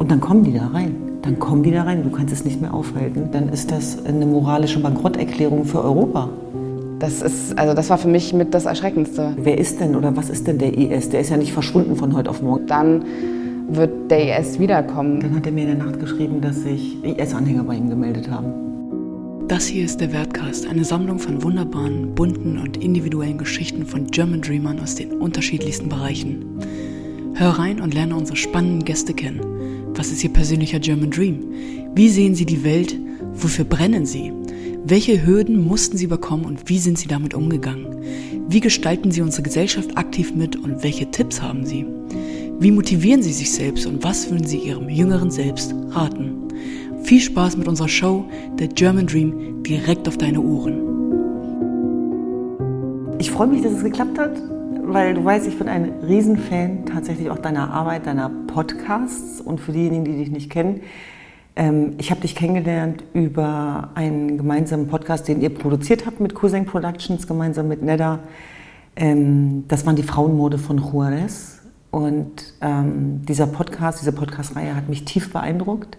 Und dann kommen die da rein. Dann kommen die da rein, du kannst es nicht mehr aufhalten. Dann ist das eine moralische Bankrotterklärung für Europa. Das ist, also das war für mich mit das Erschreckendste. Wer ist denn oder was ist denn der IS? Der ist ja nicht verschwunden von heute auf morgen. Dann wird der IS wiederkommen. Dann hat er mir in der Nacht geschrieben, dass sich IS-Anhänger bei ihm gemeldet haben. Das hier ist der Wertcast, eine Sammlung von wunderbaren, bunten und individuellen Geschichten von German Dreamern aus den unterschiedlichsten Bereichen. Hör rein und lerne unsere spannenden Gäste kennen. Was ist Ihr persönlicher German Dream? Wie sehen Sie die Welt? Wofür brennen Sie? Welche Hürden mussten Sie überkommen und wie sind Sie damit umgegangen? Wie gestalten Sie unsere Gesellschaft aktiv mit und welche Tipps haben Sie? Wie motivieren Sie sich selbst und was würden Sie Ihrem jüngeren Selbst raten? Viel Spaß mit unserer Show The German Dream direkt auf deine Ohren. Ich freue mich, dass es geklappt hat, weil du weißt, ich bin ein Riesenfan tatsächlich auch deiner Arbeit, deiner Podcasts und für diejenigen, die dich nicht kennen. Ähm, ich habe dich kennengelernt über einen gemeinsamen Podcast, den ihr produziert habt mit Cousin Productions, gemeinsam mit Nedda. Ähm, das waren die Frauenmode von Juarez. Und ähm, dieser Podcast, diese Podcast-Reihe hat mich tief beeindruckt.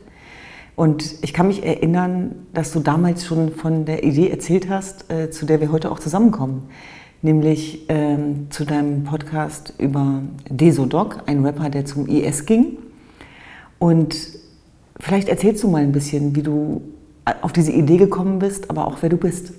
Und ich kann mich erinnern, dass du damals schon von der Idee erzählt hast, äh, zu der wir heute auch zusammenkommen. Nämlich ähm, zu deinem Podcast über Desodoc, ein Rapper, der zum IS ging. Und vielleicht erzählst du mal ein bisschen, wie du auf diese Idee gekommen bist, aber auch wer du bist.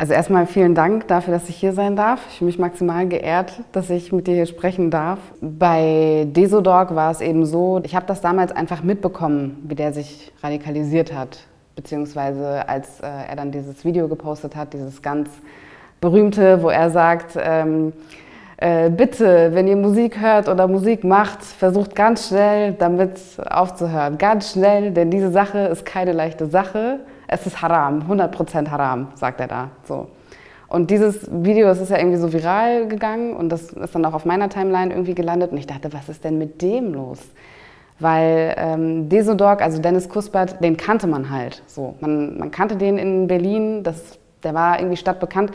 Also erstmal vielen Dank dafür, dass ich hier sein darf. Ich fühle mich maximal geehrt, dass ich mit dir hier sprechen darf. Bei Desodog war es eben so, ich habe das damals einfach mitbekommen, wie der sich radikalisiert hat. Beziehungsweise als äh, er dann dieses Video gepostet hat, dieses ganz berühmte, wo er sagt, ähm, äh, bitte, wenn ihr Musik hört oder Musik macht, versucht ganz schnell damit aufzuhören. Ganz schnell, denn diese Sache ist keine leichte Sache es ist Haram, 100% Haram, sagt er da. So. Und dieses Video, das ist ja irgendwie so viral gegangen und das ist dann auch auf meiner Timeline irgendwie gelandet und ich dachte, was ist denn mit dem los? Weil ähm, Desodog, also Dennis Kuspert, den kannte man halt. So. Man, man kannte den in Berlin, das, der war irgendwie stadtbekannt.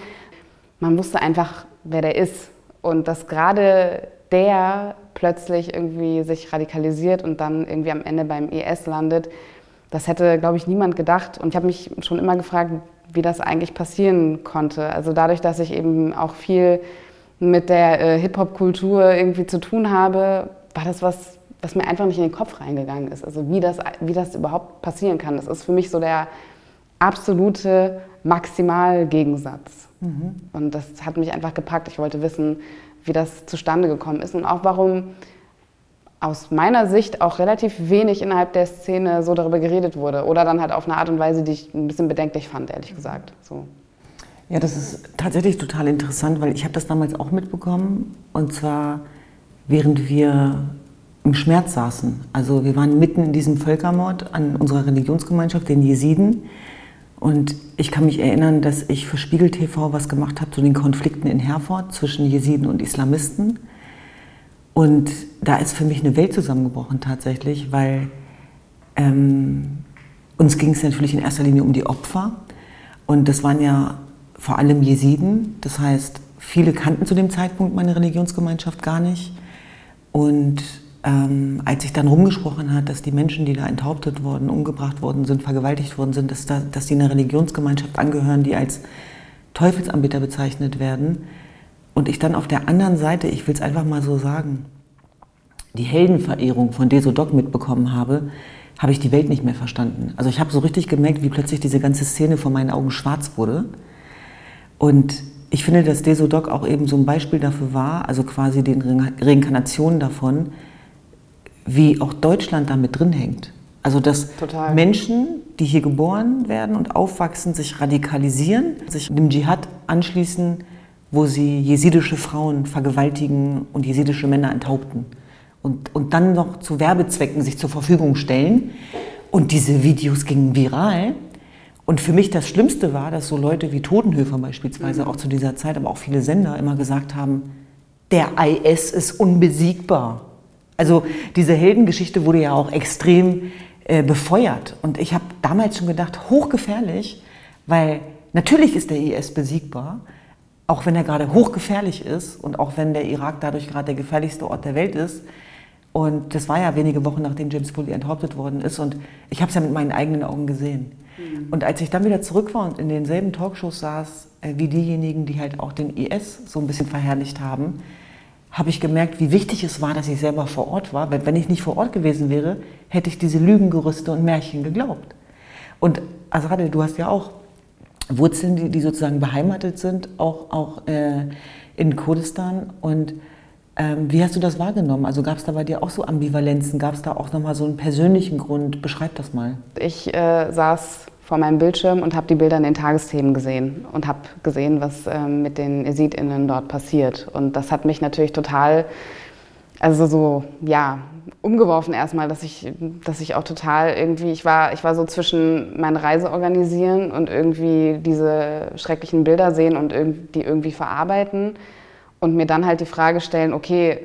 Man wusste einfach, wer der ist. Und dass gerade der plötzlich irgendwie sich radikalisiert und dann irgendwie am Ende beim IS landet, das hätte, glaube ich, niemand gedacht. Und ich habe mich schon immer gefragt, wie das eigentlich passieren konnte. Also dadurch, dass ich eben auch viel mit der äh, Hip-Hop-Kultur irgendwie zu tun habe, war das was, was mir einfach nicht in den Kopf reingegangen ist. Also wie das, wie das überhaupt passieren kann. Das ist für mich so der absolute Maximalgegensatz. Mhm. Und das hat mich einfach gepackt. Ich wollte wissen, wie das zustande gekommen ist und auch warum aus meiner Sicht auch relativ wenig innerhalb der Szene so darüber geredet wurde. Oder dann halt auf eine Art und Weise, die ich ein bisschen bedenklich fand, ehrlich gesagt. So. Ja, das ist tatsächlich total interessant, weil ich habe das damals auch mitbekommen. Und zwar während wir im Schmerz saßen. Also wir waren mitten in diesem Völkermord an unserer Religionsgemeinschaft, den Jesiden. Und ich kann mich erinnern, dass ich für Spiegel TV was gemacht habe zu den Konflikten in Herford zwischen Jesiden und Islamisten. Und da ist für mich eine Welt zusammengebrochen tatsächlich, weil ähm, uns ging es natürlich in erster Linie um die Opfer. Und das waren ja vor allem Jesiden. Das heißt, viele kannten zu dem Zeitpunkt meine Religionsgemeinschaft gar nicht. Und ähm, als sich dann rumgesprochen hat, dass die Menschen, die da enthauptet wurden, umgebracht worden sind, vergewaltigt worden sind, dass, da, dass die einer Religionsgemeinschaft angehören, die als Teufelsanbeter bezeichnet werden, und ich dann auf der anderen Seite, ich will es einfach mal so sagen, die Heldenverehrung von Desodok mitbekommen habe, habe ich die Welt nicht mehr verstanden. Also ich habe so richtig gemerkt, wie plötzlich diese ganze Szene vor meinen Augen schwarz wurde. Und ich finde, dass Desodok auch eben so ein Beispiel dafür war, also quasi den Reinkarnationen davon, wie auch Deutschland damit drin hängt. Also dass Total. Menschen, die hier geboren werden und aufwachsen, sich radikalisieren, sich dem Dschihad anschließen, wo sie jesidische Frauen vergewaltigen und jesidische Männer enthaupten. Und, und dann noch zu Werbezwecken sich zur Verfügung stellen. Und diese Videos gingen viral. Und für mich das Schlimmste war, dass so Leute wie Totenhöfer beispielsweise, mhm. auch zu dieser Zeit, aber auch viele Sender immer gesagt haben, der IS ist unbesiegbar. Also diese Heldengeschichte wurde ja auch extrem äh, befeuert. Und ich habe damals schon gedacht, hochgefährlich, weil natürlich ist der IS besiegbar, auch wenn er gerade hochgefährlich ist und auch wenn der Irak dadurch gerade der gefährlichste Ort der Welt ist. Und das war ja wenige Wochen, nachdem James Foley enthauptet worden ist. Und ich habe es ja mit meinen eigenen Augen gesehen. Mhm. Und als ich dann wieder zurück war und in denselben Talkshows saß, äh, wie diejenigen, die halt auch den IS so ein bisschen verherrlicht haben, habe ich gemerkt, wie wichtig es war, dass ich selber vor Ort war. Weil wenn ich nicht vor Ort gewesen wäre, hätte ich diese Lügengerüste und Märchen geglaubt. Und Azradel, du hast ja auch Wurzeln, die, die sozusagen beheimatet sind, auch, auch äh, in Kurdistan. Und ähm, wie hast du das wahrgenommen? Also gab es da bei dir auch so Ambivalenzen? Gab es da auch nochmal so einen persönlichen Grund? Beschreib das mal. Ich äh, saß vor meinem Bildschirm und habe die Bilder in den Tagesthemen gesehen und habe gesehen, was ähm, mit den ESIDinnen dort passiert. Und das hat mich natürlich total, also so, ja, umgeworfen erstmal, dass ich, dass ich auch total irgendwie, ich war, ich war so zwischen meine Reise organisieren und irgendwie diese schrecklichen Bilder sehen und die irgendwie verarbeiten und mir dann halt die Frage stellen, okay,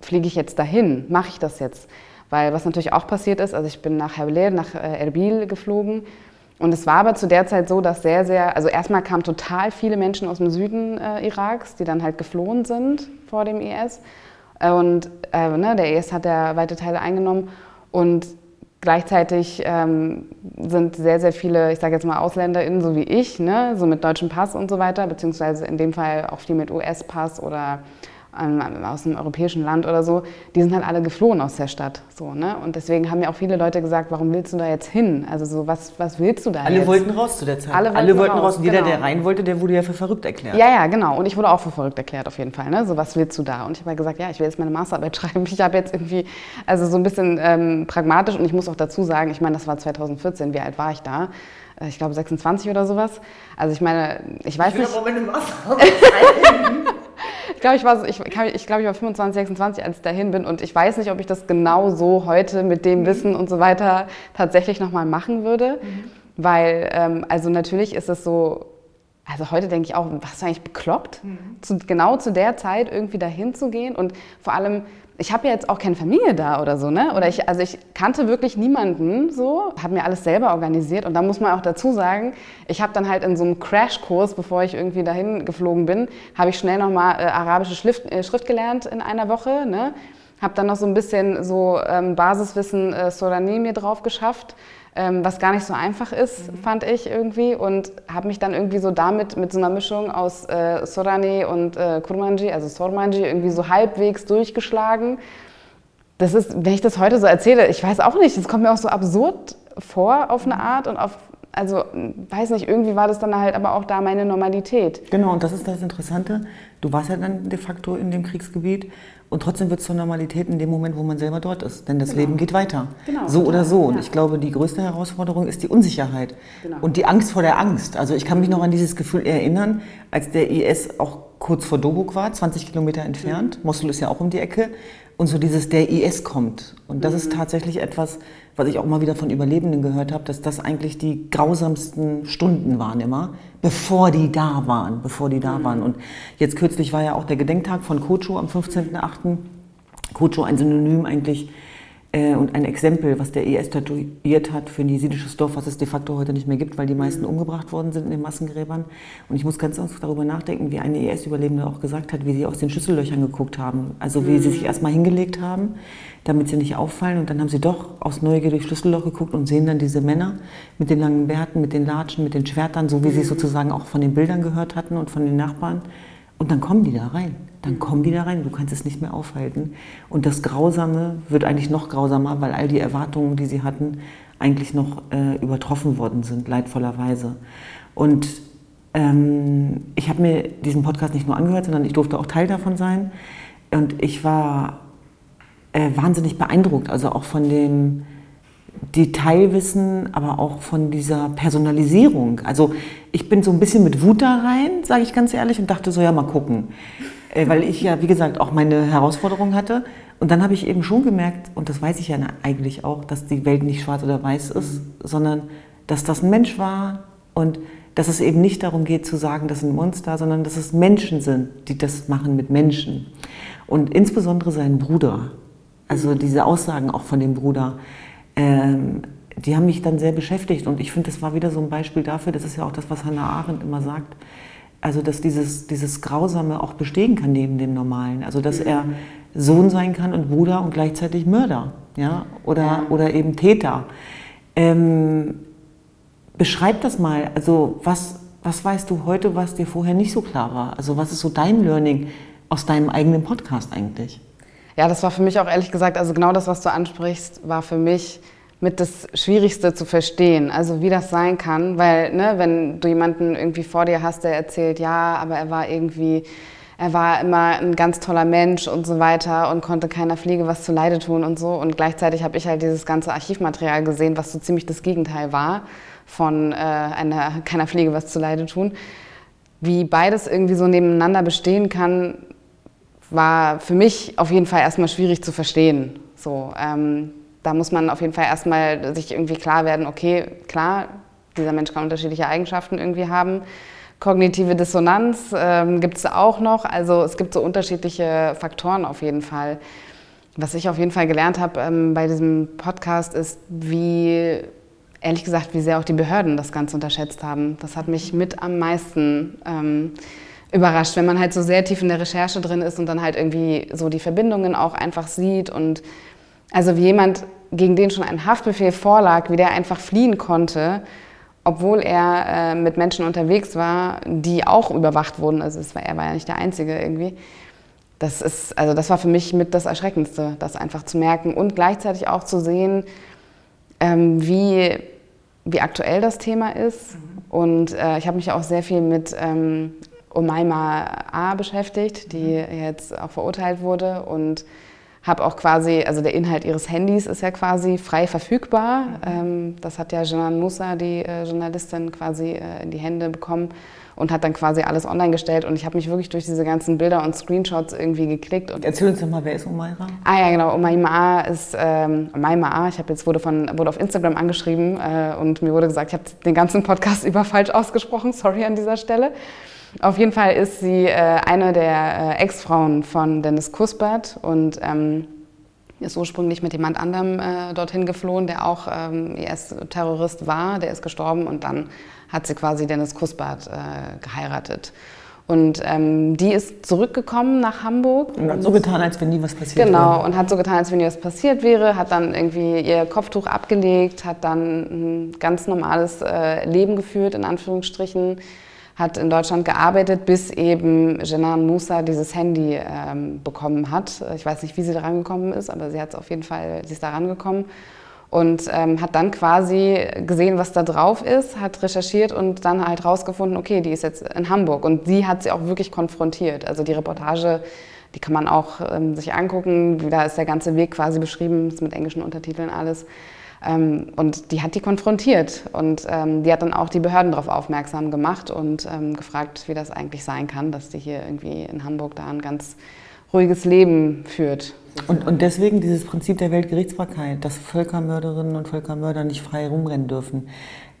fliege ich jetzt dahin? Mache ich das jetzt? Weil was natürlich auch passiert ist, also ich bin nach Hawler, nach äh, Erbil geflogen und es war aber zu der Zeit so, dass sehr, sehr, also erstmal kamen total viele Menschen aus dem Süden äh, Iraks, die dann halt geflohen sind vor dem IS. Und äh, ne, der IS hat ja weite Teile eingenommen und Gleichzeitig ähm, sind sehr, sehr viele, ich sage jetzt mal AusländerInnen, so wie ich, ne, so mit deutschem Pass und so weiter, beziehungsweise in dem Fall auch viel mit US-Pass oder aus einem europäischen Land oder so, die sind halt alle geflohen aus der Stadt. So, ne? Und deswegen haben mir auch viele Leute gesagt, warum willst du da jetzt hin? Also so, was, was willst du da Alle jetzt? wollten raus zu der Zeit. Alle wollten, Alle wollten raus. raus. Jeder, genau. der rein wollte, der wurde ja für verrückt erklärt. Ja, ja, genau. Und ich wurde auch für verrückt erklärt auf jeden Fall. Ne? So, was willst du da? Und ich habe halt gesagt, ja, ich will jetzt meine Masterarbeit schreiben. Ich habe jetzt irgendwie, also so ein bisschen ähm, pragmatisch und ich muss auch dazu sagen, ich meine, das war 2014, wie alt war ich da? Äh, ich glaube 26 oder sowas. Also ich meine, ich weiß ich will nicht. Aber meine Masterarbeit glaube, ich, war, ich, ich, glaub, ich war 25, 26, als ich dahin bin. Und ich weiß nicht, ob ich das genau so heute mit dem mhm. Wissen und so weiter tatsächlich nochmal machen würde. Mhm. Weil, ähm, also natürlich ist es so, also heute denke ich auch, was ist eigentlich bekloppt, mhm. zu, genau zu der Zeit irgendwie dahin zu gehen. Und vor allem, ich habe ja jetzt auch keine Familie da oder so, ne? Oder ich, also ich kannte wirklich niemanden so, habe mir alles selber organisiert und da muss man auch dazu sagen, ich habe dann halt in so einem Crashkurs, bevor ich irgendwie dahin geflogen bin, habe ich schnell nochmal äh, arabische Schrift, äh, Schrift gelernt in einer Woche, ne? Habe dann noch so ein bisschen so ähm, Basiswissen äh, Sorani mir drauf geschafft ähm, was gar nicht so einfach ist, mhm. fand ich irgendwie. Und habe mich dann irgendwie so damit, mit so einer Mischung aus äh, Sorani und äh, Kurmanji, also Sormanji, irgendwie so halbwegs durchgeschlagen. Das ist, wenn ich das heute so erzähle, ich weiß auch nicht, das kommt mir auch so absurd vor auf eine mhm. Art und auf also weiß nicht, irgendwie war das dann halt aber auch da meine Normalität. Genau, und das ist das Interessante. Du warst ja dann de facto in dem Kriegsgebiet und trotzdem wird es zur Normalität in dem Moment, wo man selber dort ist. Denn das genau. Leben geht weiter. Genau, so oder so. Und ja. ich glaube, die größte Herausforderung ist die Unsicherheit genau. und die Angst vor der Angst. Also ich kann mich noch an dieses Gefühl erinnern, als der IS auch kurz vor Dobuk war, 20 Kilometer entfernt. Mhm. Mosul ist ja auch um die Ecke. Und so dieses, der IS kommt. Und das mhm. ist tatsächlich etwas, was ich auch mal wieder von Überlebenden gehört habe, dass das eigentlich die grausamsten Stunden waren immer, bevor die da waren, bevor die da mhm. waren. Und jetzt kürzlich war ja auch der Gedenktag von Kocho am 15.8. Kocho ein Synonym eigentlich äh, und ein Exempel, was der IS statuiert hat für ein jesidisches Dorf, was es de facto heute nicht mehr gibt, weil die meisten mhm. umgebracht worden sind in den Massengräbern. Und ich muss ganz oft darüber nachdenken, wie eine IS-Überlebende auch gesagt hat, wie sie aus den Schüssellöchern geguckt haben. Also wie mhm. sie sich erstmal hingelegt haben, damit sie nicht auffallen. Und dann haben sie doch aus Neugier durch Schlüsselloch geguckt und sehen dann diese Männer mit den langen Bärten, mit den Latschen, mit den Schwertern, so wie sie es mhm. sozusagen auch von den Bildern gehört hatten und von den Nachbarn. Und dann kommen die da rein. Dann kommen die da rein. Du kannst es nicht mehr aufhalten. Und das Grausame wird eigentlich noch grausamer, weil all die Erwartungen, die sie hatten, eigentlich noch äh, übertroffen worden sind, leidvollerweise. Und ähm, ich habe mir diesen Podcast nicht nur angehört, sondern ich durfte auch Teil davon sein. Und ich war äh, wahnsinnig beeindruckt, also auch von dem Detailwissen, aber auch von dieser Personalisierung. Also ich bin so ein bisschen mit Wut da rein, sage ich ganz ehrlich, und dachte so, ja, mal gucken. Äh, weil ich ja, wie gesagt, auch meine Herausforderungen hatte. Und dann habe ich eben schon gemerkt, und das weiß ich ja eigentlich auch, dass die Welt nicht schwarz oder weiß ist, mhm. sondern dass das ein Mensch war und dass es eben nicht darum geht zu sagen, das sind Monster, sondern dass es Menschen sind, die das machen mit Menschen. Und insbesondere sein Bruder, also diese Aussagen auch von dem Bruder, ähm, die haben mich dann sehr beschäftigt. Und ich finde, das war wieder so ein Beispiel dafür, das ist ja auch das, was Hannah Arendt immer sagt, also dass dieses, dieses Grausame auch bestehen kann neben dem Normalen. Also dass er Sohn sein kann und Bruder und gleichzeitig Mörder ja? oder, ja. oder eben Täter. Ähm, beschreib das mal. Also was, was weißt du heute, was dir vorher nicht so klar war? Also was ist so dein Learning aus deinem eigenen Podcast eigentlich? Ja, das war für mich auch ehrlich gesagt, also genau das, was du ansprichst, war für mich mit das Schwierigste zu verstehen. Also wie das sein kann, weil ne, wenn du jemanden irgendwie vor dir hast, der erzählt, ja, aber er war irgendwie, er war immer ein ganz toller Mensch und so weiter und konnte keiner Fliege was zu Leide tun und so. Und gleichzeitig habe ich halt dieses ganze Archivmaterial gesehen, was so ziemlich das Gegenteil war von äh, einer, keiner Fliege was zu Leide tun. Wie beides irgendwie so nebeneinander bestehen kann, war für mich auf jeden Fall erstmal schwierig zu verstehen. So, ähm, da muss man auf jeden Fall erstmal sich irgendwie klar werden, okay, klar, dieser Mensch kann unterschiedliche Eigenschaften irgendwie haben. Kognitive Dissonanz ähm, gibt es auch noch. Also es gibt so unterschiedliche Faktoren auf jeden Fall. Was ich auf jeden Fall gelernt habe ähm, bei diesem Podcast ist, wie, ehrlich gesagt, wie sehr auch die Behörden das Ganze unterschätzt haben. Das hat mich mit am meisten ähm, überrascht, wenn man halt so sehr tief in der Recherche drin ist und dann halt irgendwie so die Verbindungen auch einfach sieht und also wie jemand, gegen den schon ein Haftbefehl vorlag, wie der einfach fliehen konnte, obwohl er äh, mit Menschen unterwegs war, die auch überwacht wurden. Also war, er war ja nicht der Einzige irgendwie. Das ist, also das war für mich mit das Erschreckendste, das einfach zu merken und gleichzeitig auch zu sehen, ähm, wie, wie aktuell das Thema ist. Mhm. Und äh, ich habe mich auch sehr viel mit ähm, Omaima A beschäftigt, die mhm. jetzt auch verurteilt wurde und habe auch quasi, also der Inhalt ihres Handys ist ja quasi frei verfügbar. Mhm. Ähm, das hat ja Janan Musa, die äh, Journalistin, quasi äh, in die Hände bekommen und hat dann quasi alles online gestellt. Und ich habe mich wirklich durch diese ganzen Bilder und Screenshots irgendwie geklickt. Und Erzähl uns doch mal, wer ist Omaira? Ah ja, genau. Omaima A ist, ähm, Omaima A, ich habe jetzt, wurde, von, wurde auf Instagram angeschrieben äh, und mir wurde gesagt, ich habe den ganzen Podcast über falsch ausgesprochen. Sorry an dieser Stelle. Auf jeden Fall ist sie äh, eine der äh, Ex-Frauen von Dennis Kuspert und ähm, ist ursprünglich mit jemand anderem äh, dorthin geflohen, der auch ähm, IS-Terrorist war. Der ist gestorben und dann hat sie quasi Dennis Kuspert äh, geheiratet. Und ähm, die ist zurückgekommen nach Hamburg. Und hat so getan, als wenn nie was passiert genau, wäre. Genau, und hat so getan, als wenn nie was passiert wäre, hat dann irgendwie ihr Kopftuch abgelegt, hat dann ein ganz normales äh, Leben geführt, in Anführungsstrichen hat in Deutschland gearbeitet, bis eben Jenan Musa dieses Handy ähm, bekommen hat. Ich weiß nicht, wie sie da rangekommen ist, aber sie hat es auf jeden Fall, sie ist da rangekommen und ähm, hat dann quasi gesehen, was da drauf ist, hat recherchiert und dann halt rausgefunden, okay, die ist jetzt in Hamburg und sie hat sie auch wirklich konfrontiert. Also die Reportage, die kann man auch ähm, sich angucken, da ist der ganze Weg quasi beschrieben, ist mit englischen Untertiteln alles. Ähm, und die hat die konfrontiert und ähm, die hat dann auch die Behörden darauf aufmerksam gemacht und ähm, gefragt, wie das eigentlich sein kann, dass die hier irgendwie in Hamburg da ein ganz ruhiges Leben führt. Und, und deswegen dieses Prinzip der Weltgerichtsbarkeit, dass Völkermörderinnen und Völkermörder nicht frei rumrennen dürfen,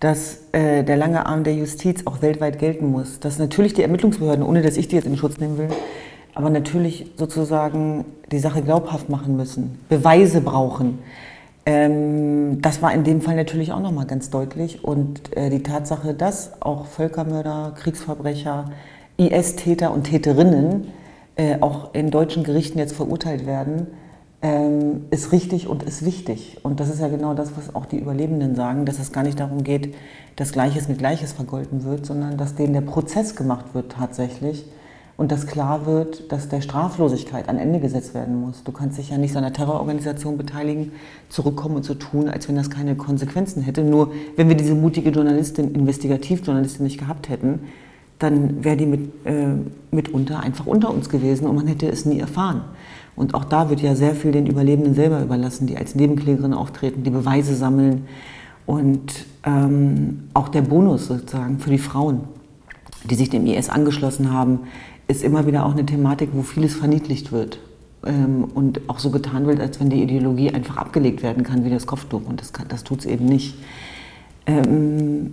dass äh, der lange Arm der Justiz auch weltweit gelten muss, dass natürlich die Ermittlungsbehörden, ohne dass ich die jetzt in Schutz nehmen will, aber natürlich sozusagen die Sache glaubhaft machen müssen, Beweise brauchen. Ähm, das war in dem Fall natürlich auch nochmal ganz deutlich. Und äh, die Tatsache, dass auch Völkermörder, Kriegsverbrecher, IS-Täter und Täterinnen äh, auch in deutschen Gerichten jetzt verurteilt werden, ähm, ist richtig und ist wichtig. Und das ist ja genau das, was auch die Überlebenden sagen, dass es gar nicht darum geht, dass Gleiches mit Gleiches vergolten wird, sondern dass denen der Prozess gemacht wird tatsächlich und dass klar wird, dass der Straflosigkeit ein Ende gesetzt werden muss. Du kannst dich ja nicht so einer Terrororganisation beteiligen, zurückkommen und so tun, als wenn das keine Konsequenzen hätte. Nur wenn wir diese mutige Journalistin, Investigativjournalistin nicht gehabt hätten, dann wäre die mit, äh, mitunter einfach unter uns gewesen und man hätte es nie erfahren. Und auch da wird ja sehr viel den Überlebenden selber überlassen, die als Nebenklägerin auftreten, die Beweise sammeln und ähm, auch der Bonus sozusagen für die Frauen, die sich dem IS angeschlossen haben, ist immer wieder auch eine Thematik, wo vieles verniedlicht wird ähm, und auch so getan wird, als wenn die Ideologie einfach abgelegt werden kann wie das Kopftuch. Und das, das tut es eben nicht. Ähm,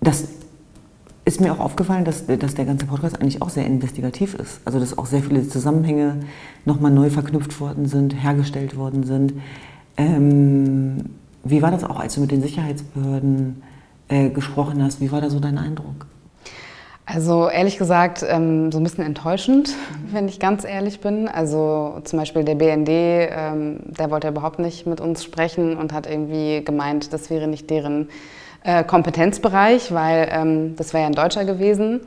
das ist mir auch aufgefallen, dass, dass der ganze Podcast eigentlich auch sehr investigativ ist. Also dass auch sehr viele Zusammenhänge nochmal neu verknüpft worden sind, hergestellt worden sind. Ähm, wie war das auch, als du mit den Sicherheitsbehörden äh, gesprochen hast? Wie war da so dein Eindruck? Also ehrlich gesagt, ähm, so ein bisschen enttäuschend, mhm. wenn ich ganz ehrlich bin. Also zum Beispiel der BND, ähm, der wollte überhaupt nicht mit uns sprechen und hat irgendwie gemeint, das wäre nicht deren äh, Kompetenzbereich, weil ähm, das wäre ja ein Deutscher gewesen.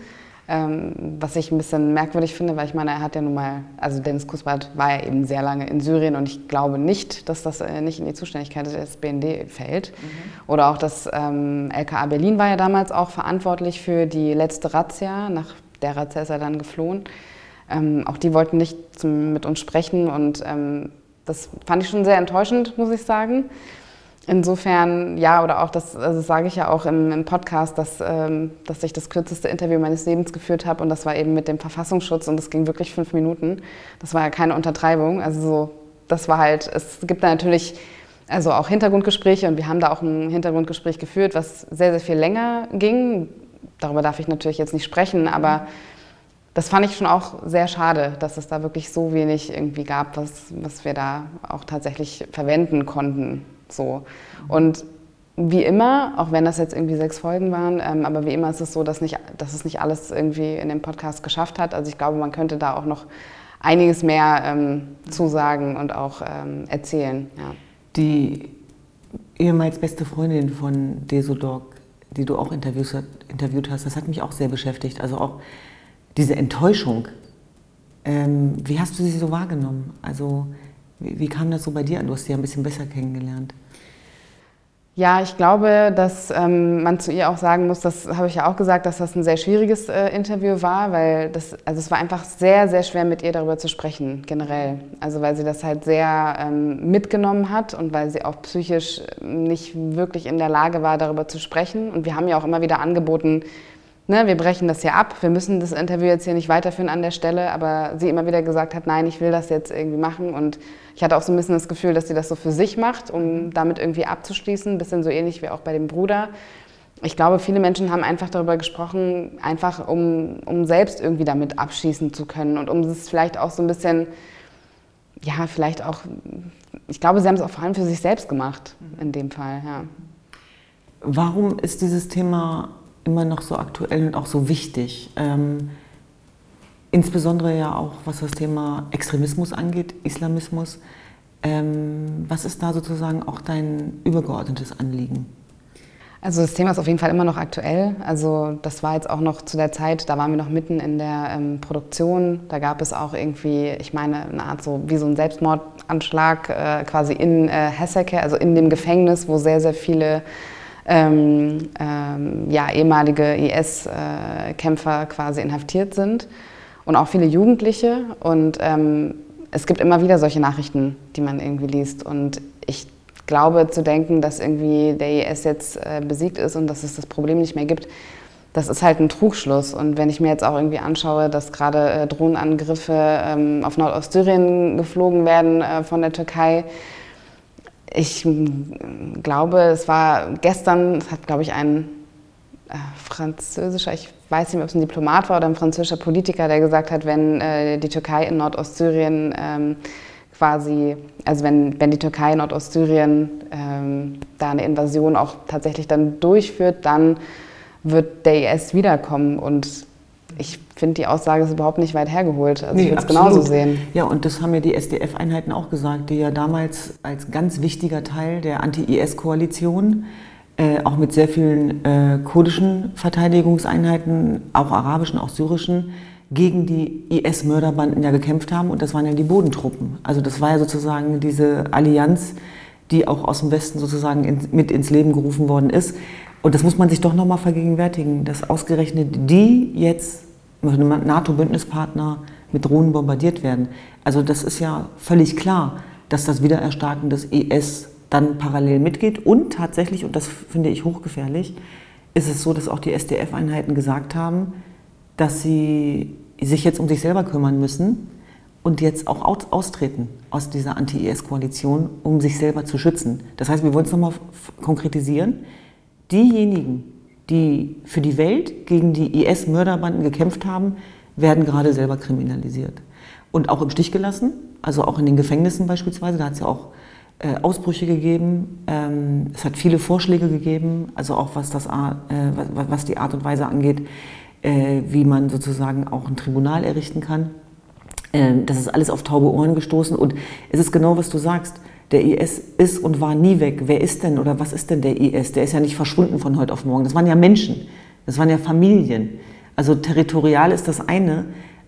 Ähm, was ich ein bisschen merkwürdig finde, weil ich meine, er hat ja nun mal, also Dennis Kusbart war ja eben sehr lange in Syrien und ich glaube nicht, dass das äh, nicht in die Zuständigkeit des BND fällt. Mhm. Oder auch das ähm, LKA Berlin war ja damals auch verantwortlich für die letzte Razzia. Nach der Razzia ist er dann geflohen. Ähm, auch die wollten nicht zum, mit uns sprechen und ähm, das fand ich schon sehr enttäuschend, muss ich sagen. Insofern, ja, oder auch das, also das sage ich ja auch im, im Podcast, dass, ähm, dass ich das kürzeste Interview meines Lebens geführt habe und das war eben mit dem Verfassungsschutz und das ging wirklich fünf Minuten. Das war ja keine Untertreibung. Also so, das war halt, es gibt da natürlich also auch Hintergrundgespräche und wir haben da auch ein Hintergrundgespräch geführt, was sehr, sehr viel länger ging. Darüber darf ich natürlich jetzt nicht sprechen, aber das fand ich schon auch sehr schade, dass es da wirklich so wenig irgendwie gab, was, was wir da auch tatsächlich verwenden konnten. So. Und wie immer, auch wenn das jetzt irgendwie sechs Folgen waren, ähm, aber wie immer ist es so, dass, nicht, dass es nicht alles irgendwie in dem Podcast geschafft hat. Also ich glaube, man könnte da auch noch einiges mehr ähm, zusagen und auch ähm, erzählen. Ja. Die ehemals beste Freundin von Desodog, die du auch interviewt, interviewt hast, das hat mich auch sehr beschäftigt. Also auch diese Enttäuschung. Ähm, wie hast du sie so wahrgenommen? Also wie, wie kam das so bei dir an? Du hast sie ja ein bisschen besser kennengelernt. Ja, ich glaube, dass ähm, man zu ihr auch sagen muss, das habe ich ja auch gesagt, dass das ein sehr schwieriges äh, Interview war, weil das, also es war einfach sehr, sehr schwer mit ihr darüber zu sprechen, generell. Also weil sie das halt sehr ähm, mitgenommen hat und weil sie auch psychisch nicht wirklich in der Lage war, darüber zu sprechen. Und wir haben ja auch immer wieder angeboten, ne, wir brechen das hier ab, wir müssen das Interview jetzt hier nicht weiterführen an der Stelle, aber sie immer wieder gesagt hat, nein, ich will das jetzt irgendwie machen und ich hatte auch so ein bisschen das Gefühl, dass sie das so für sich macht, um damit irgendwie abzuschließen, ein bisschen so ähnlich wie auch bei dem Bruder. Ich glaube, viele Menschen haben einfach darüber gesprochen, einfach um, um selbst irgendwie damit abschließen zu können und um es vielleicht auch so ein bisschen, ja, vielleicht auch, ich glaube, sie haben es auch vor allem für sich selbst gemacht, in dem Fall, ja. Warum ist dieses Thema immer noch so aktuell und auch so wichtig. Ähm, insbesondere ja auch, was das Thema Extremismus angeht, Islamismus. Ähm, was ist da sozusagen auch dein übergeordnetes Anliegen? Also das Thema ist auf jeden Fall immer noch aktuell. Also das war jetzt auch noch zu der Zeit, da waren wir noch mitten in der ähm, Produktion. Da gab es auch irgendwie, ich meine, eine Art so wie so ein Selbstmordanschlag äh, quasi in äh, Hesseke, also in dem Gefängnis, wo sehr, sehr viele ähm, ähm, ja, ehemalige IS-Kämpfer quasi inhaftiert sind und auch viele Jugendliche. Und ähm, es gibt immer wieder solche Nachrichten, die man irgendwie liest. Und ich glaube zu denken, dass irgendwie der IS jetzt äh, besiegt ist und dass es das Problem nicht mehr gibt, das ist halt ein Trugschluss. Und wenn ich mir jetzt auch irgendwie anschaue, dass gerade äh, Drohnenangriffe ähm, auf Nordostsyrien geflogen werden äh, von der Türkei, ich glaube, es war gestern, es hat, glaube ich, ein äh, französischer, ich weiß nicht ob es ein Diplomat war oder ein französischer Politiker, der gesagt hat, wenn äh, die Türkei in Nordostsyrien ähm, quasi, also wenn, wenn die Türkei in Nordostsyrien ähm, da eine Invasion auch tatsächlich dann durchführt, dann wird der IS wiederkommen und ich finde die Aussage ist überhaupt nicht weit hergeholt. Also nee, ich würde es genauso sehen. Ja, und das haben ja die SDF-Einheiten auch gesagt, die ja damals als ganz wichtiger Teil der Anti-IS-Koalition, äh, auch mit sehr vielen äh, kurdischen Verteidigungseinheiten, auch arabischen, auch syrischen, gegen die IS-Mörderbanden ja gekämpft haben. Und das waren ja die Bodentruppen. Also das war ja sozusagen diese Allianz, die auch aus dem Westen sozusagen in, mit ins Leben gerufen worden ist. Und das muss man sich doch nochmal vergegenwärtigen, dass ausgerechnet die jetzt, NATO-Bündnispartner, mit Drohnen bombardiert werden. Also das ist ja völlig klar, dass das Wiedererstarken des ES dann parallel mitgeht. Und tatsächlich, und das finde ich hochgefährlich, ist es so, dass auch die SDF-Einheiten gesagt haben, dass sie sich jetzt um sich selber kümmern müssen und jetzt auch austreten aus dieser Anti-IS-Koalition, um sich selber zu schützen. Das heißt, wir wollen es nochmal konkretisieren diejenigen, die für die Welt gegen die IS-Mörderbanden gekämpft haben, werden gerade selber kriminalisiert. Und auch im Stich gelassen, also auch in den Gefängnissen beispielsweise, da hat es ja auch äh, Ausbrüche gegeben, ähm, es hat viele Vorschläge gegeben, also auch was, das, äh, was, was die Art und Weise angeht, äh, wie man sozusagen auch ein Tribunal errichten kann. Ähm, das ist alles auf taube Ohren gestoßen und es ist genau, was du sagst. Der IS ist und war nie weg. Wer ist denn oder was ist denn der IS? Der ist ja nicht verschwunden von heute auf morgen. Das waren ja Menschen, das waren ja Familien. Also territorial ist das eine,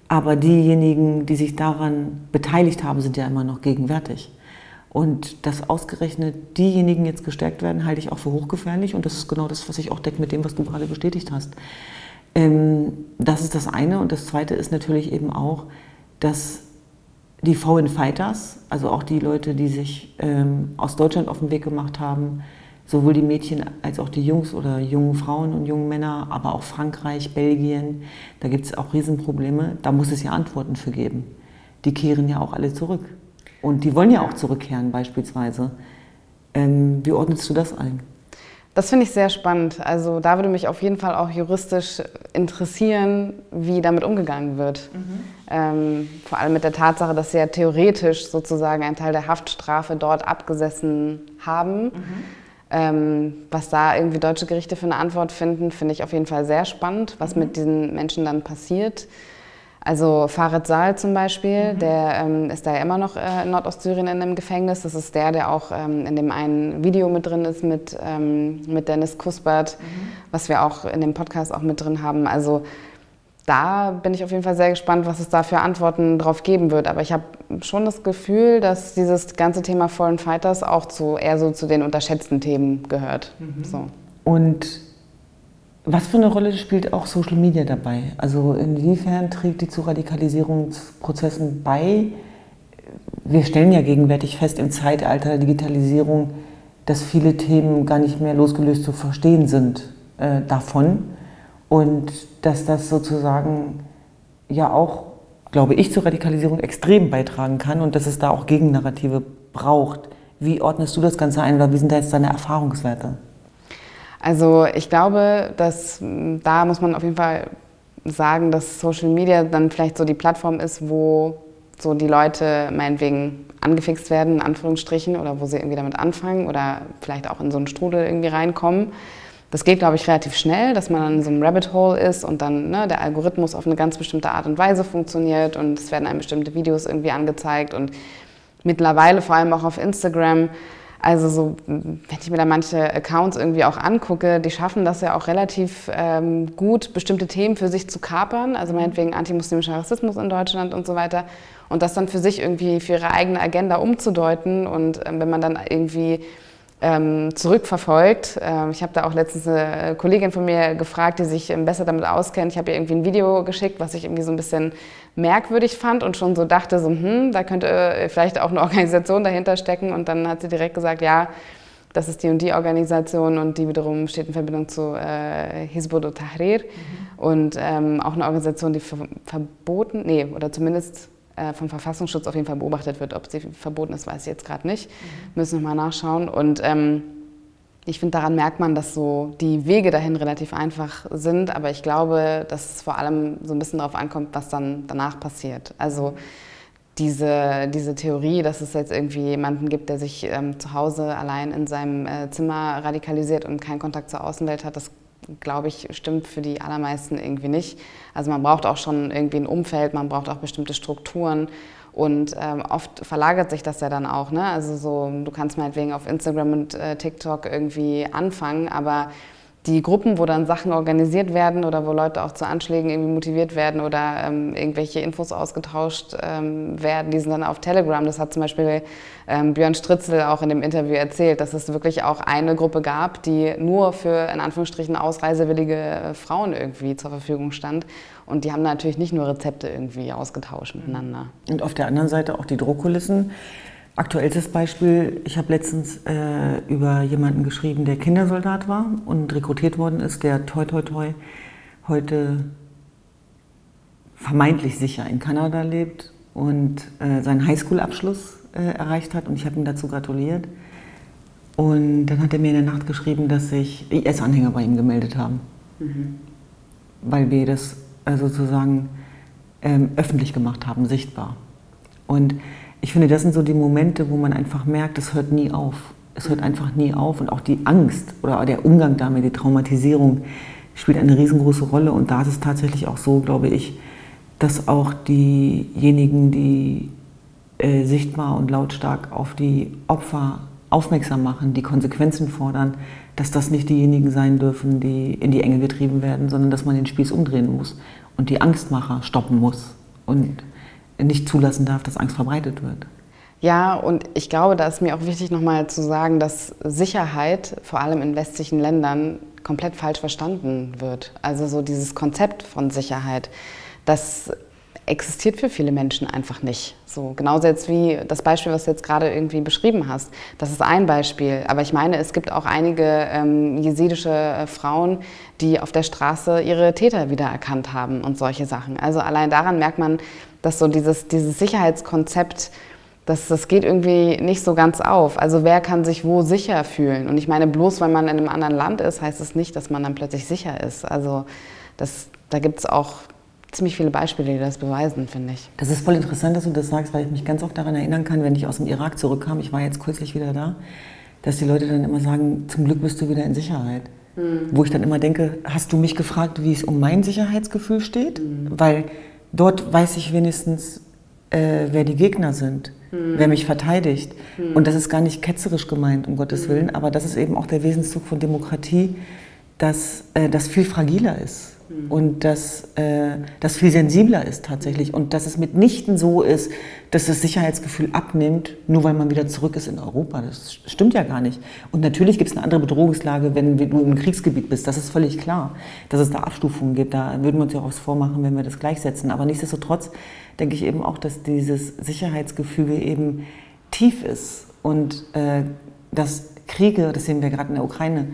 aber diejenigen, die sich daran beteiligt haben, sind ja immer noch gegenwärtig. Und dass ausgerechnet diejenigen jetzt gestärkt werden, halte ich auch für hochgefährlich. Und das ist genau das, was ich auch decke mit dem, was du gerade bestätigt hast. Ähm, das ist das eine. Und das zweite ist natürlich eben auch, dass die Foreign Fighters, also auch die Leute, die sich ähm, aus Deutschland auf den Weg gemacht haben, sowohl die Mädchen als auch die Jungs oder jungen Frauen und jungen Männer, aber auch Frankreich, Belgien, da gibt es auch Riesenprobleme. Da muss es ja Antworten für geben. Die kehren ja auch alle zurück. Und die wollen ja auch zurückkehren beispielsweise. Ähm, wie ordnest du das ein? Das finde ich sehr spannend. Also da würde mich auf jeden Fall auch juristisch interessieren, wie damit umgegangen wird. Mhm. Ähm, vor allem mit der Tatsache, dass sie ja theoretisch sozusagen einen Teil der Haftstrafe dort abgesessen haben. Mhm. Ähm, was da irgendwie deutsche Gerichte für eine Antwort finden, finde ich auf jeden Fall sehr spannend, was mhm. mit diesen Menschen dann passiert. Also Farid Saal zum Beispiel, mhm. der ähm, ist da ja immer noch äh, in Nordostsyrien in einem Gefängnis. Das ist der, der auch ähm, in dem einen Video mit drin ist mit, ähm, mit Dennis Kuspert, mhm. was wir auch in dem Podcast auch mit drin haben. Also da bin ich auf jeden Fall sehr gespannt, was es da für Antworten drauf geben wird. Aber ich habe schon das Gefühl, dass dieses ganze Thema Foreign Fighters auch zu, eher so zu den unterschätzten Themen gehört. Mhm. So. Und was für eine Rolle spielt auch Social Media dabei? Also inwiefern trägt die zu Radikalisierungsprozessen bei? Wir stellen ja gegenwärtig fest im Zeitalter der Digitalisierung, dass viele Themen gar nicht mehr losgelöst zu verstehen sind äh, davon und dass das sozusagen ja auch, glaube ich, zur Radikalisierung extrem beitragen kann und dass es da auch Gegennarrative braucht. Wie ordnest du das Ganze ein oder wie sind da jetzt deine Erfahrungswerte? Also ich glaube, dass da muss man auf jeden Fall sagen, dass Social Media dann vielleicht so die Plattform ist, wo so die Leute meinetwegen angefixt werden, in Anführungsstrichen, oder wo sie irgendwie damit anfangen oder vielleicht auch in so einen Strudel irgendwie reinkommen. Das geht, glaube ich, relativ schnell, dass man dann in so einem Rabbit Hole ist und dann ne, der Algorithmus auf eine ganz bestimmte Art und Weise funktioniert und es werden einem bestimmte Videos irgendwie angezeigt und mittlerweile vor allem auch auf Instagram also so, wenn ich mir da manche Accounts irgendwie auch angucke, die schaffen das ja auch relativ ähm, gut, bestimmte Themen für sich zu kapern, also meinetwegen antimuslimischer Rassismus in Deutschland und so weiter, und das dann für sich irgendwie für ihre eigene Agenda umzudeuten. Und ähm, wenn man dann irgendwie ähm, zurückverfolgt. Ähm, ich habe da auch letztens eine Kollegin von mir gefragt, die sich ähm, besser damit auskennt. Ich habe ihr irgendwie ein Video geschickt, was ich irgendwie so ein bisschen merkwürdig fand und schon so dachte, so, hm, da könnte äh, vielleicht auch eine Organisation dahinter stecken. Und dann hat sie direkt gesagt, ja, das ist die und die Organisation und die wiederum steht in Verbindung zu äh, Hizbut Tahrir mhm. und ähm, auch eine Organisation, die verboten, nee, oder zumindest vom Verfassungsschutz auf jeden Fall beobachtet wird. Ob sie verboten ist, weiß ich jetzt gerade nicht. Mhm. Müssen wir mal nachschauen. Und ähm, ich finde, daran merkt man, dass so die Wege dahin relativ einfach sind, aber ich glaube, dass es vor allem so ein bisschen darauf ankommt, was dann danach passiert. Also diese, diese Theorie, dass es jetzt irgendwie jemanden gibt, der sich ähm, zu Hause allein in seinem äh, Zimmer radikalisiert und keinen Kontakt zur Außenwelt hat, das glaube ich, stimmt für die allermeisten irgendwie nicht. Also man braucht auch schon irgendwie ein Umfeld, man braucht auch bestimmte Strukturen und ähm, oft verlagert sich das ja dann auch. Ne? Also so, du kannst meinetwegen auf Instagram und äh, TikTok irgendwie anfangen, aber die Gruppen, wo dann Sachen organisiert werden oder wo Leute auch zu Anschlägen irgendwie motiviert werden oder ähm, irgendwelche Infos ausgetauscht ähm, werden, die sind dann auf Telegram. Das hat zum Beispiel ähm, Björn Stritzel auch in dem Interview erzählt, dass es wirklich auch eine Gruppe gab, die nur für in Anführungsstrichen ausreisewillige äh, Frauen irgendwie zur Verfügung stand. Und die haben natürlich nicht nur Rezepte irgendwie ausgetauscht miteinander. Und auf der anderen Seite auch die Druckkulissen. Aktuellstes Beispiel, ich habe letztens äh, über jemanden geschrieben, der Kindersoldat war und rekrutiert worden ist, der toi toi toi heute vermeintlich sicher in Kanada lebt und äh, seinen Highschool-Abschluss äh, erreicht hat und ich habe ihm dazu gratuliert. Und dann hat er mir in der Nacht geschrieben, dass sich IS-Anhänger bei ihm gemeldet haben, mhm. weil wir das äh, sozusagen ähm, öffentlich gemacht haben, sichtbar. Und ich finde, das sind so die Momente, wo man einfach merkt, es hört nie auf. Es hört einfach nie auf und auch die Angst oder der Umgang damit, die Traumatisierung, spielt eine riesengroße Rolle. Und da ist es tatsächlich auch so, glaube ich, dass auch diejenigen, die äh, sichtbar und lautstark auf die Opfer aufmerksam machen, die Konsequenzen fordern, dass das nicht diejenigen sein dürfen, die in die Enge getrieben werden, sondern dass man den Spieß umdrehen muss und die Angstmacher stoppen muss und nicht zulassen darf, dass Angst verbreitet wird. Ja, und ich glaube, da ist mir auch wichtig, nochmal zu sagen, dass Sicherheit, vor allem in westlichen Ländern, komplett falsch verstanden wird. Also so dieses Konzept von Sicherheit, das existiert für viele Menschen einfach nicht. So genauso jetzt wie das Beispiel, was du jetzt gerade irgendwie beschrieben hast. Das ist ein Beispiel. Aber ich meine, es gibt auch einige ähm, jesidische äh, Frauen, die auf der Straße ihre Täter wiedererkannt haben und solche Sachen. Also allein daran merkt man, dass so dieses, dieses Sicherheitskonzept das, das geht irgendwie nicht so ganz auf. Also wer kann sich wo sicher fühlen? Und ich meine, bloß weil man in einem anderen Land ist, heißt es das nicht, dass man dann plötzlich sicher ist. Also das, da gibt es auch ziemlich viele Beispiele, die das beweisen, finde ich. Das ist voll interessant, dass du das sagst, weil ich mich ganz oft daran erinnern kann, wenn ich aus dem Irak zurückkam, ich war jetzt kürzlich wieder da, dass die Leute dann immer sagen, zum Glück bist du wieder in Sicherheit. Mhm. Wo ich dann immer denke, hast du mich gefragt, wie es um mein Sicherheitsgefühl steht? Mhm. Weil dort weiß ich wenigstens, äh, wer die Gegner sind, mhm. wer mich verteidigt. Hm. Und das ist gar nicht ketzerisch gemeint, um Gottes hm. Willen, aber das ist eben auch der Wesenszug von Demokratie, dass äh, das viel fragiler ist. Und dass äh, das viel sensibler ist tatsächlich und dass es mitnichten so ist, dass das Sicherheitsgefühl abnimmt, nur weil man wieder zurück ist in Europa. Das stimmt ja gar nicht. Und natürlich gibt es eine andere Bedrohungslage, wenn du im Kriegsgebiet bist. Das ist völlig klar, dass es da Abstufungen gibt. Da würden wir uns ja auch was vormachen, wenn wir das gleichsetzen. Aber nichtsdestotrotz denke ich eben auch, dass dieses Sicherheitsgefühl eben tief ist und äh, dass Kriege, das sehen wir gerade in der Ukraine,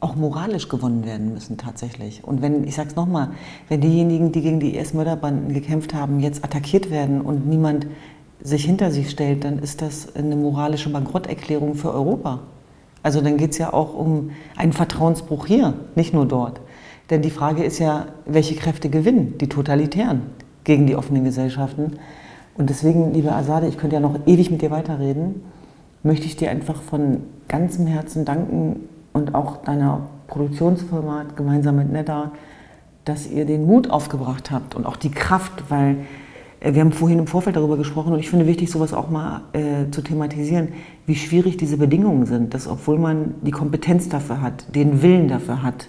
auch moralisch gewonnen werden müssen tatsächlich. Und wenn, ich sage es nochmal, wenn diejenigen, die gegen die IS-Mörderbanden gekämpft haben, jetzt attackiert werden und niemand sich hinter sich stellt, dann ist das eine moralische Bankrotterklärung für Europa. Also dann geht es ja auch um einen Vertrauensbruch hier, nicht nur dort. Denn die Frage ist ja, welche Kräfte gewinnen die Totalitären gegen die offenen Gesellschaften. Und deswegen, liebe Asade, ich könnte ja noch ewig mit dir weiterreden, möchte ich dir einfach von ganzem Herzen danken, und auch deiner Produktionsfirma gemeinsam mit Netta, dass ihr den Mut aufgebracht habt und auch die Kraft, weil äh, wir haben vorhin im Vorfeld darüber gesprochen und ich finde wichtig, sowas auch mal äh, zu thematisieren, wie schwierig diese Bedingungen sind, dass obwohl man die Kompetenz dafür hat, den Willen dafür hat,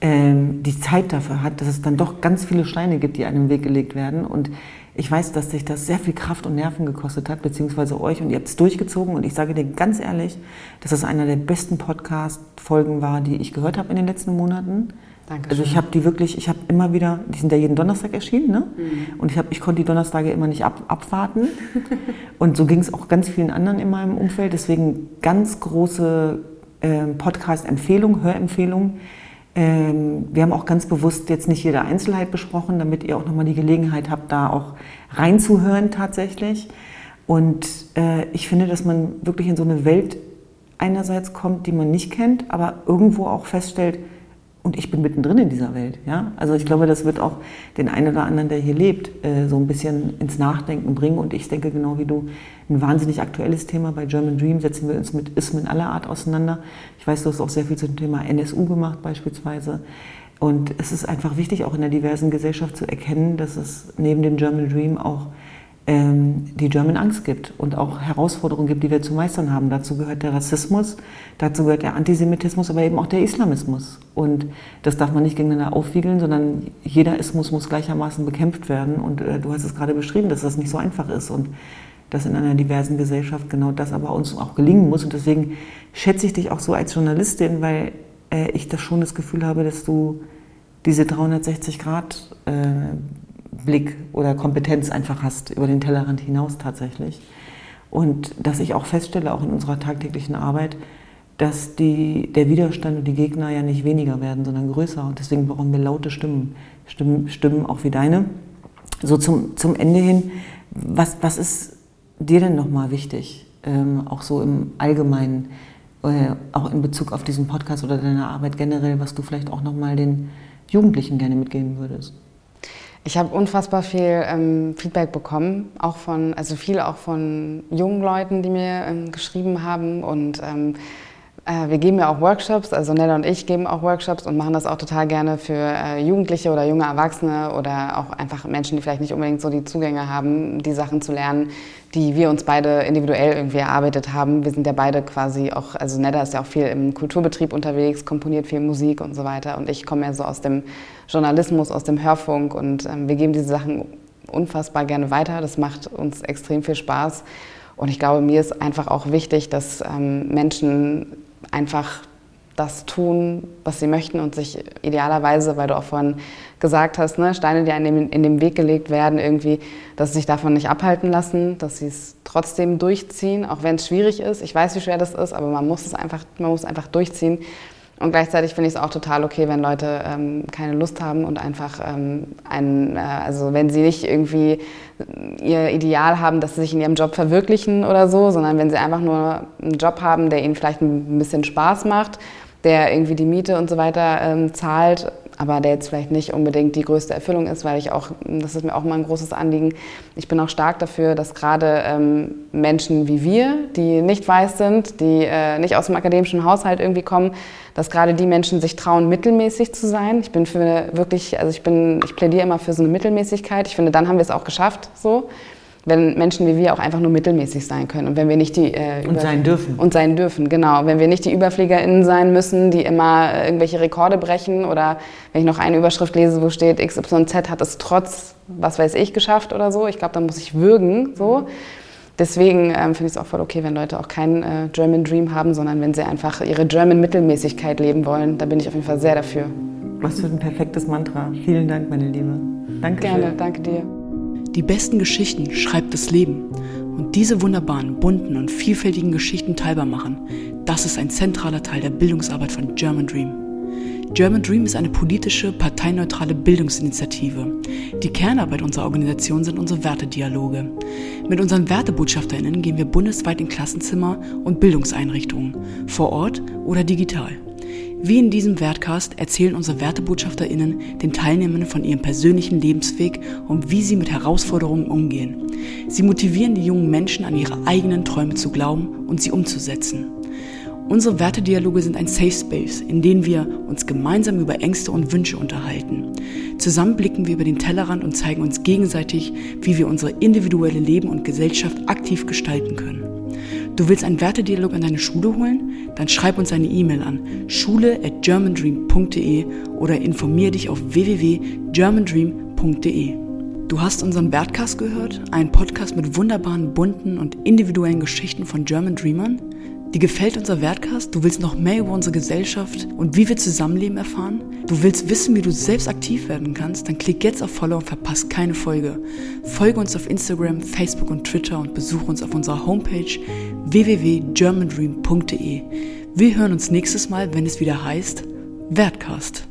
ähm, die Zeit dafür hat, dass es dann doch ganz viele Steine gibt, die einem Weg gelegt werden und ich weiß, dass sich das sehr viel Kraft und Nerven gekostet hat, beziehungsweise euch, und ihr habt es durchgezogen. Und ich sage dir ganz ehrlich, dass es einer der besten Podcast-Folgen war, die ich gehört habe in den letzten Monaten. Danke. Also ich habe die wirklich, ich habe immer wieder, die sind ja jeden Donnerstag erschienen, ne? Mhm. Und ich, hab, ich konnte die Donnerstage immer nicht ab, abwarten. und so ging es auch ganz vielen anderen in meinem Umfeld. Deswegen ganz große äh, Podcast-Empfehlung, Hörempfehlung ähm, wir haben auch ganz bewusst jetzt nicht jede Einzelheit besprochen, damit ihr auch nochmal die Gelegenheit habt, da auch reinzuhören tatsächlich. Und äh, ich finde, dass man wirklich in so eine Welt einerseits kommt, die man nicht kennt, aber irgendwo auch feststellt, und ich bin mittendrin in dieser Welt. Ja? Also ich glaube, das wird auch den einen oder anderen, der hier lebt, äh, so ein bisschen ins Nachdenken bringen. Und ich denke genau wie du, ein wahnsinnig aktuelles Thema. Bei German Dream setzen wir uns mit Ismen aller Art auseinander. Ich weiß, du hast auch sehr viel zum Thema NSU gemacht beispielsweise. Und es ist einfach wichtig, auch in der diversen Gesellschaft zu erkennen, dass es neben dem German Dream auch die German Angst gibt und auch Herausforderungen gibt, die wir zu meistern haben. Dazu gehört der Rassismus, dazu gehört der Antisemitismus, aber eben auch der Islamismus. Und das darf man nicht gegeneinander aufwiegeln, sondern jeder Ismus muss gleichermaßen bekämpft werden. Und äh, du hast es gerade beschrieben, dass das nicht so einfach ist und dass in einer diversen Gesellschaft genau das aber uns auch gelingen muss. Und deswegen schätze ich dich auch so als Journalistin, weil äh, ich das schon das Gefühl habe, dass du diese 360 Grad äh, Blick oder Kompetenz einfach hast über den Tellerrand hinaus tatsächlich. Und dass ich auch feststelle, auch in unserer tagtäglichen Arbeit, dass die, der Widerstand und die Gegner ja nicht weniger werden, sondern größer. Und deswegen brauchen wir laute Stimmen, Stimmen, Stimmen auch wie deine. So zum, zum Ende hin, was, was ist dir denn nochmal wichtig, ähm, auch so im Allgemeinen, äh, auch in Bezug auf diesen Podcast oder deine Arbeit generell, was du vielleicht auch nochmal den Jugendlichen gerne mitgeben würdest? Ich habe unfassbar viel ähm, Feedback bekommen, auch von, also viel auch von jungen Leuten, die mir ähm, geschrieben haben und ähm, Äh, wir geben ja auch Workshops, also Nella und ich geben auch Workshops und machen das auch total gerne für äh, Jugendliche oder junge Erwachsene oder auch einfach Menschen, die vielleicht nicht unbedingt so die Zugänge haben, die Sachen zu lernen, die wir uns beide individuell irgendwie erarbeitet haben. Wir sind ja beide quasi auch, also Nella ist ja auch viel im Kulturbetrieb unterwegs, komponiert viel Musik und so weiter und ich komme ja so aus dem Journalismus, aus dem Hörfunk und ähm, wir geben diese Sachen unfassbar gerne weiter. Das macht uns extrem viel Spaß. Und ich glaube, mir ist einfach auch wichtig, dass ähm, Menschen einfach das tun, was sie möchten und sich idealerweise, weil du auch vorhin gesagt hast, ne, Steine, die in dem, in dem Weg gelegt werden, irgendwie, dass sie sich davon nicht abhalten lassen, dass sie es trotzdem durchziehen, auch wenn es schwierig ist. Ich weiß, wie schwer das ist, aber man muss es einfach, man muss einfach durchziehen. Und gleichzeitig finde ich es auch total okay, wenn Leute ähm, keine Lust haben und einfach ähm, ein, äh, also wenn sie nicht irgendwie ihr Ideal haben, dass sie sich in ihrem Job verwirklichen oder so, sondern wenn sie einfach nur einen Job haben, der ihnen vielleicht ein bisschen Spaß macht, der irgendwie die Miete und so weiter ähm, zahlt aber der jetzt vielleicht nicht unbedingt die größte Erfüllung ist, weil ich auch, das ist mir auch mal ein großes Anliegen, ich bin auch stark dafür, dass gerade ähm, Menschen wie wir, die nicht weiß sind, die äh, nicht aus dem akademischen Haushalt irgendwie kommen, dass gerade die Menschen sich trauen, mittelmäßig zu sein. Ich bin für wirklich, also ich bin, ich plädiere immer für so eine Mittelmäßigkeit. Ich finde, dann haben wir es auch geschafft, so wenn Menschen wie wir auch einfach nur mittelmäßig sein können und wenn wir nicht die äh, und sein dürfen. Und sein dürfen genau. Wenn wir nicht die Überfliegerinnen sein müssen die immer äh, irgendwelche Rekorde brechen oder wenn ich noch eine Überschrift lese wo steht XYZ hat es trotz was weiß ich geschafft oder so. Ich glaube da muss ich würgen so. Deswegen ähm, finde ich es auch voll okay wenn Leute auch keinen äh, German Dream haben sondern wenn sie einfach ihre German Mittelmäßigkeit leben wollen. Da bin ich auf jeden Fall sehr dafür. Was für ein perfektes Mantra. Vielen Dank meine Liebe. Danke gerne danke dir die besten Geschichten schreibt das Leben. Und diese wunderbaren, bunten und vielfältigen Geschichten teilbar machen, das ist ein zentraler Teil der Bildungsarbeit von German Dream. German Dream ist eine politische, parteineutrale Bildungsinitiative. Die Kernarbeit unserer Organisation sind unsere Wertedialoge. Mit unseren WertebotschafterInnen gehen wir bundesweit in Klassenzimmer und Bildungseinrichtungen, vor Ort oder digital. Wie in diesem Wertcast erzählen unsere WertebotschafterInnen den Teilnehmern von ihrem persönlichen Lebensweg und wie sie mit Herausforderungen umgehen. Sie motivieren die jungen Menschen, an ihre eigenen Träume zu glauben und sie umzusetzen. Unsere Wertedialoge sind ein Safe Space, in dem wir uns gemeinsam über Ängste und Wünsche unterhalten. Zusammen blicken wir über den Tellerrand und zeigen uns gegenseitig, wie wir unsere individuelle Leben und Gesellschaft aktiv gestalten können. Du willst einen Wertedialog an deine Schule holen? Dann schreib uns eine E-Mail an schule at germandream.de oder informier dich auf www.germandream.de. Du hast unseren Wertcast gehört, einen Podcast mit wunderbaren, bunten und individuellen Geschichten von German Dreamern? Dir gefällt unser Wertcast? Du willst noch mehr über unsere Gesellschaft und wie wir zusammenleben erfahren? Du willst wissen, wie du selbst aktiv werden kannst? Dann klick jetzt auf Follow und verpasst keine Folge. Folge uns auf Instagram, Facebook und Twitter und besuche uns auf unserer Homepage www.germandream.de. Wir hören uns nächstes Mal, wenn es wieder heißt Wertcast.